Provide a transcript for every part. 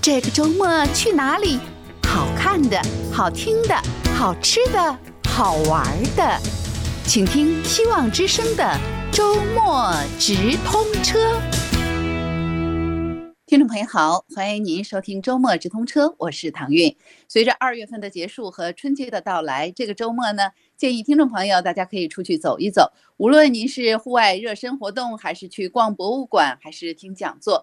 这个周末去哪里？好看的、好听的、好吃的、好玩的，请听希望之声的周末直通车。听众朋友好，欢迎您收听周末直通车，我是唐韵。随着二月份的结束和春节的到来，这个周末呢，建议听众朋友大家可以出去走一走。无论您是户外热身活动，还是去逛博物馆，还是听讲座，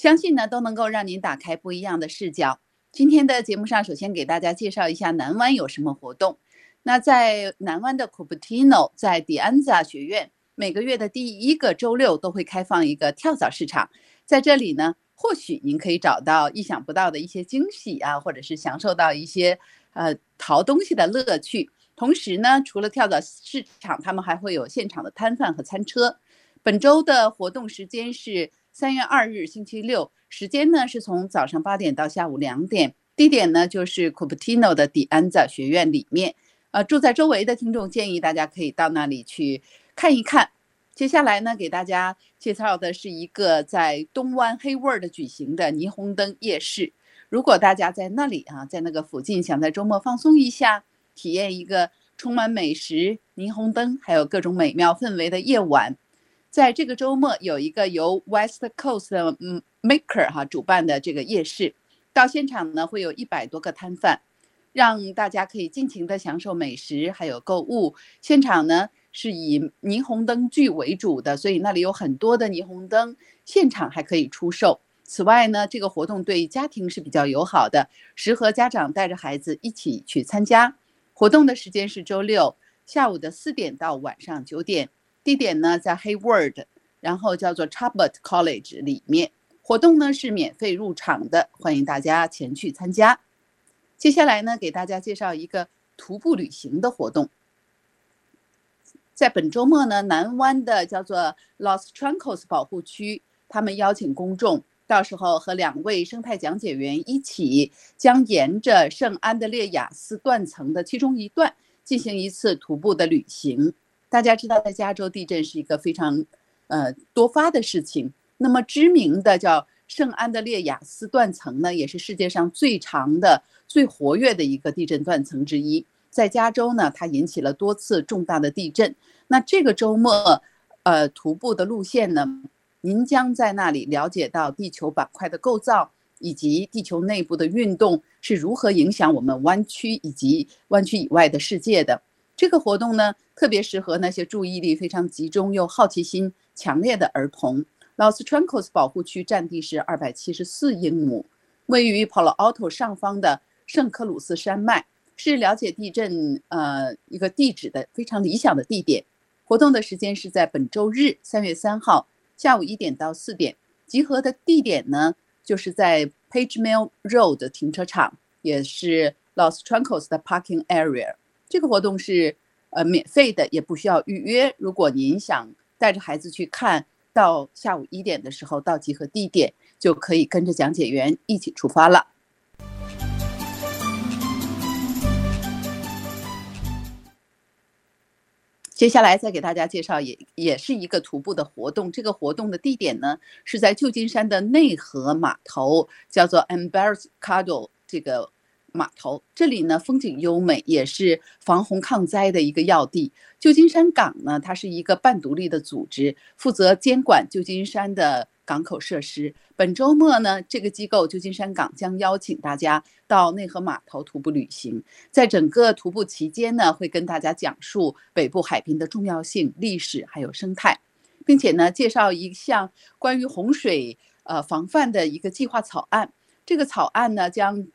相信呢都能够让您打开不一样的视角。今天的节目上，首先给大家介绍一下南湾有什么活动。那在南湾的 Cupertino，在 Dianza 学院，每个月的第一个周六都会开放一个跳蚤市场，在这里呢。或许您可以找到意想不到的一些惊喜啊，或者是享受到一些呃淘东西的乐趣。同时呢，除了跳蚤市场，他们还会有现场的摊贩和餐车。本周的活动时间是三月二日星期六，时间呢是从早上八点到下午两点，地点呢就是 Cupertino 的迪安扎学院里面。呃，住在周围的听众建议大家可以到那里去看一看。接下来呢，给大家介绍的是一个在东湾 Hayward 举行的霓虹灯夜市。如果大家在那里啊，在那个附近想在周末放松一下，体验一个充满美食、霓虹灯还有各种美妙氛围的夜晚，在这个周末有一个由 West Coast Maker 哈主办的这个夜市，到现场呢会有一百多个摊贩，让大家可以尽情的享受美食还有购物。现场呢。是以霓虹灯具为主的，所以那里有很多的霓虹灯，现场还可以出售。此外呢，这个活动对家庭是比较友好的，适合家长带着孩子一起去参加。活动的时间是周六下午的四点到晚上九点，地点呢在 Hayward，然后叫做 Chabot College 里面。活动呢是免费入场的，欢迎大家前去参加。接下来呢，给大家介绍一个徒步旅行的活动。在本周末呢，南湾的叫做 Los Trancos 保护区，他们邀请公众，到时候和两位生态讲解员一起，将沿着圣安德烈亚斯断层的其中一段进行一次徒步的旅行。大家知道，在加州地震是一个非常，呃多发的事情。那么知名的叫圣安德烈亚斯断层呢，也是世界上最长的、最活跃的一个地震断层之一。在加州呢，它引起了多次重大的地震。那这个周末，呃，徒步的路线呢，您将在那里了解到地球板块的构造，以及地球内部的运动是如何影响我们湾区以及湾区以外的世界的。这个活动呢，特别适合那些注意力非常集中又好奇心强烈的儿童。Los Trancos 保护区占地是二百七十四英亩，位于 Palo Alto 上方的圣克鲁斯山脉。是了解地震呃一个地址的非常理想的地点。活动的时间是在本周日三月三号下午一点到四点。集合的地点呢，就是在 Page Mill Road 停车场，也是 Los Trancos 的 Parking Area。这个活动是呃免费的，也不需要预约。如果您想带着孩子去看到下午一点的时候到集合地点，就可以跟着讲解员一起出发了。接下来再给大家介绍，也也是一个徒步的活动。这个活动的地点呢是在旧金山的内河码头，叫做 Embarcadero 这个码头。这里呢风景优美，也是防洪抗灾的一个要地。旧金山港呢，它是一个半独立的组织，负责监管旧金山的。港口设施。本周末呢，这个机构旧金山港将邀请大家到内河码头徒步旅行。在整个徒步期间呢，会跟大家讲述北部海滨的重要性、历史还有生态，并且呢，介绍一项关于洪水呃防范的一个计划草案。这个草案呢，将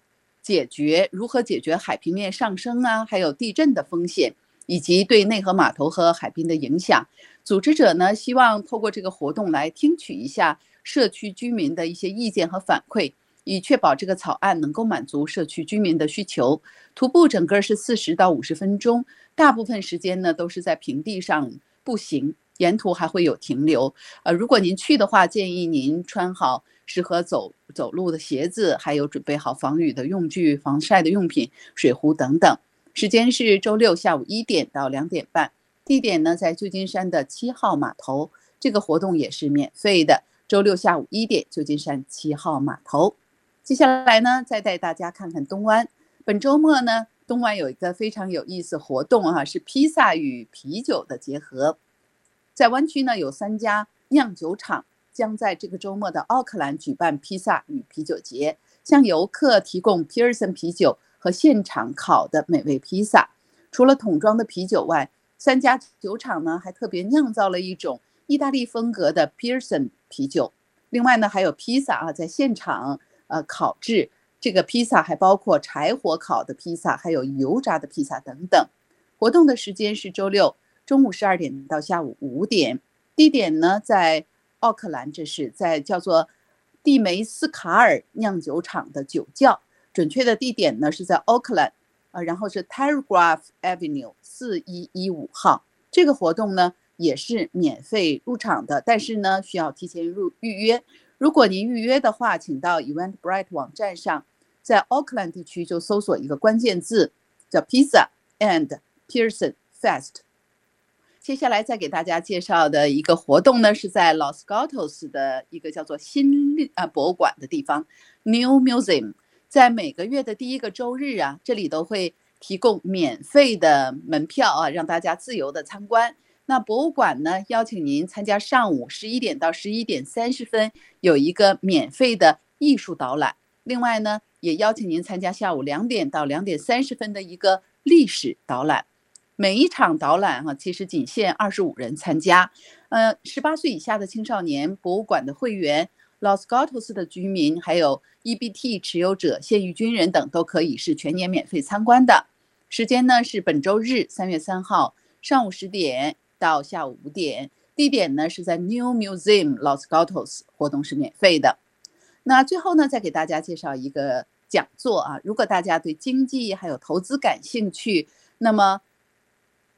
解决如何解决海平面上升啊，还有地震的风险。以及对内河码头和海滨的影响，组织者呢希望透过这个活动来听取一下社区居民的一些意见和反馈，以确保这个草案能够满足社区居民的需求。徒步整个是四十到五十分钟，大部分时间呢都是在平地上步行，沿途还会有停留。呃，如果您去的话，建议您穿好适合走走路的鞋子，还有准备好防雨的用具、防晒的用品、水壶等等。时间是周六下午一点到两点半，地点呢在旧金山的七号码头。这个活动也是免费的。周六下午一点，旧金山七号码头。接下来呢，再带大家看看东湾。本周末呢，东湾有一个非常有意思活动啊，是披萨与啤酒的结合。在湾区呢，有三家酿酒厂将在这个周末的奥克兰举办披萨与啤酒节，向游客提供皮尔森啤酒和现场烤的美味披萨。除了桶装的啤酒外，三家酒厂呢还特别酿造了一种意大利风格的皮尔森啤酒。另外呢，还有披萨啊，在现场呃烤制。这个披萨还包括柴火烤的披萨，还有油炸的披萨等等。活动的时间是周六中午十二点到下午五点。地点呢在奥克兰，这是在叫做蒂梅斯卡尔酿酒厂的酒窖。准确的地点呢是在奥克兰，呃，然后是 Telegraph Avenue 四一一五号。这个活动呢也是免费入场的，但是呢需要提前入预约。如果您预约的话，请到 Eventbrite 网站上。在奥克兰地区，就搜索一个关键字，叫 Pizza and Pearson Fest。接下来再给大家介绍的一个活动呢，是在 Los Gatos 的一个叫做新啊博物馆的地方，New Museum。在每个月的第一个周日啊，这里都会提供免费的门票啊，让大家自由的参观。那博物馆呢，邀请您参加上午十一点到十一点三十分有一个免费的艺术导览。另外呢。也邀请您参加下午两点到两点三十分的一个历史导览。每一场导览哈，其实仅限二十五人参加。呃，十八岁以下的青少年、博物馆的会员、Los Gatos 的居民，还有 EBT 持有者、现役军人等都可以是全年免费参观的。时间呢是本周日三月三号上午十点到下午五点。地点呢是在 New Museum Los Gatos，活动是免费的。那最后呢，再给大家介绍一个。讲座啊，如果大家对经济还有投资感兴趣，那么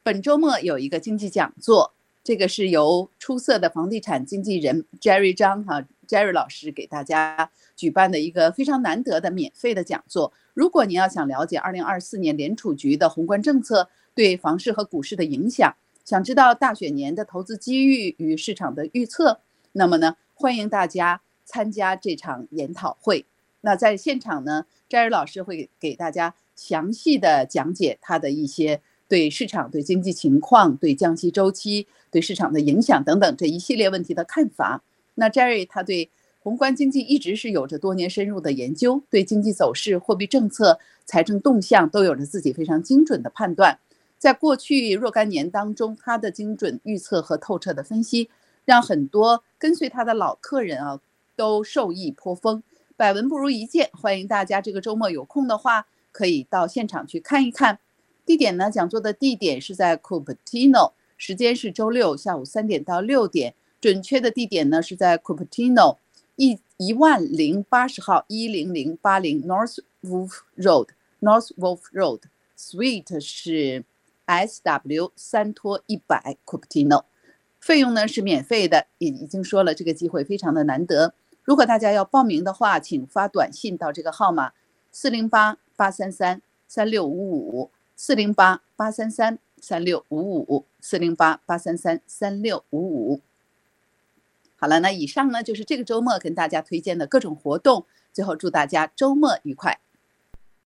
本周末有一个经济讲座，这个是由出色的房地产经纪人 Jerry 张哈 Jerry 老师给大家举办的一个非常难得的免费的讲座。如果您要想了解2024年联储局的宏观政策对房市和股市的影响，想知道大选年的投资机遇与市场的预测，那么呢，欢迎大家参加这场研讨会。那在现场呢，，Jerry 老师会给大家详细的讲解他的一些对市场、对经济情况、对降息周期、对市场的影响等等这一系列问题的看法。那 Jerry 他对宏观经济一直是有着多年深入的研究，对经济走势、货币政策、财政动向都有着自己非常精准的判断。在过去若干年当中，他的精准预测和透彻的分析，让很多跟随他的老客人啊都受益颇丰。百闻不如一见，欢迎大家这个周末有空的话，可以到现场去看一看。地点呢？讲座的地点是在 Cupertino，时间是周六下午三点到六点。准确的地点呢是在 Cupertino 一一万零八十号一零零八零 North Wolf Road，North Wolf Road，Suite 是 SW 三托一百 Cupertino，费用呢是免费的。已已经说了，这个机会非常的难得。如果大家要报名的话，请发短信到这个号码四零八八三三三六五五四零八八三三三六五五四零八八三三三六五五。好了，那以上呢就是这个周末跟大家推荐的各种活动。最后祝大家周末愉快。